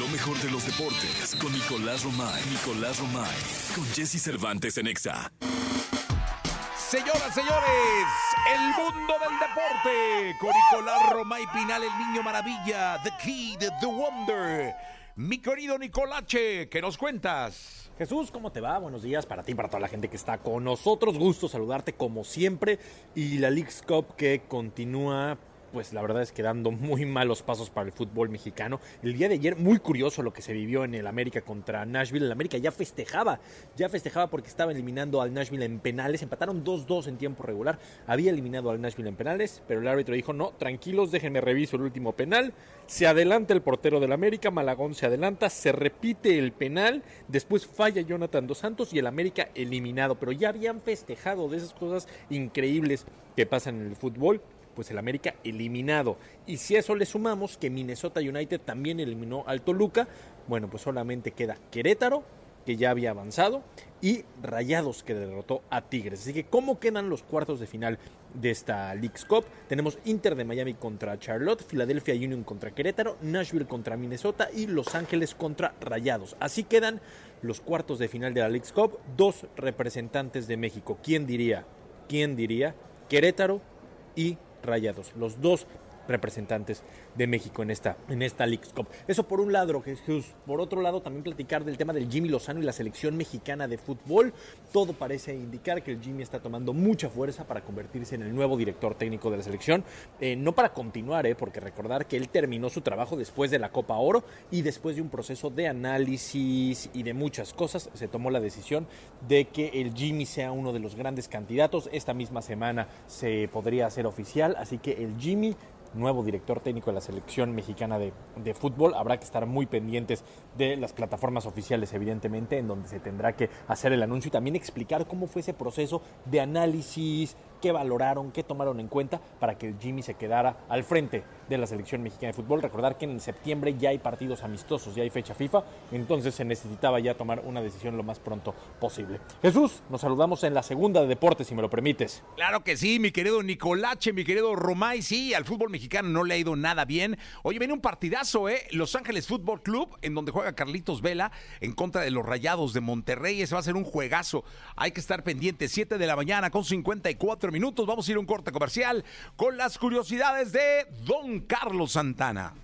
Lo mejor de los deportes con Nicolás Romay. Nicolás Romay. Con Jesse Cervantes en Exa. Señoras, señores, el mundo del deporte con Nicolás Romay Pinal, el niño maravilla, The Kid, The Wonder. Mi querido Nicolache, ¿qué nos cuentas? Jesús, ¿cómo te va? Buenos días para ti, para toda la gente que está con nosotros. Gusto saludarte como siempre. Y la League's Cup que continúa pues la verdad es que dando muy malos pasos para el fútbol mexicano. El día de ayer, muy curioso lo que se vivió en el América contra Nashville. El América ya festejaba, ya festejaba porque estaba eliminando al Nashville en penales. Empataron 2-2 en tiempo regular. Había eliminado al Nashville en penales, pero el árbitro dijo, no, tranquilos, déjenme reviso el último penal. Se adelanta el portero del América, Malagón se adelanta, se repite el penal, después falla Jonathan Dos Santos y el América eliminado. Pero ya habían festejado de esas cosas increíbles que pasan en el fútbol pues el América eliminado. Y si a eso le sumamos que Minnesota United también eliminó al Toluca, bueno, pues solamente queda Querétaro, que ya había avanzado, y Rayados, que derrotó a Tigres. Así que, ¿cómo quedan los cuartos de final de esta League's Cup? Tenemos Inter de Miami contra Charlotte, Philadelphia Union contra Querétaro, Nashville contra Minnesota y Los Ángeles contra Rayados. Así quedan los cuartos de final de la League's Cup, dos representantes de México. ¿Quién diría? ¿Quién diría? Querétaro y Rayados, los dos representantes de México en esta, en esta Cup. Eso por un lado, Jesús. Por otro lado, también platicar del tema del Jimmy Lozano y la selección mexicana de fútbol. Todo parece indicar que el Jimmy está tomando mucha fuerza para convertirse en el nuevo director técnico de la selección. Eh, no para continuar, eh, porque recordar que él terminó su trabajo después de la Copa Oro y después de un proceso de análisis y de muchas cosas, se tomó la decisión de que el Jimmy sea uno de los grandes candidatos. Esta misma semana se podría hacer oficial, así que el Jimmy nuevo director técnico de la selección mexicana de, de, fútbol. Habrá que estar muy pendientes de las plataformas oficiales, evidentemente, en donde se tendrá que hacer el anuncio y también explicar cómo fue ese proceso de análisis, qué valoraron, qué tomaron en cuenta para que Jimmy se quedara al frente de la selección mexicana de fútbol. Recordar que en septiembre ya hay partidos amistosos, ya hay fecha FIFA, entonces se necesitaba ya tomar una decisión lo más pronto posible. Jesús, nos saludamos en la segunda de deportes, si me lo permites. Claro que sí, mi querido Nicolache, mi querido Romay, sí, al fútbol mexicano no le ha ido nada bien. Oye, viene un partidazo, ¿eh? Los Ángeles Fútbol Club, en donde juega Carlitos Vela en contra de los Rayados de Monterrey. Ese va a ser un juegazo. Hay que estar pendiente, 7 de la mañana con 54 minutos. Vamos a ir a un corte comercial con las curiosidades de Don Carlos Santana.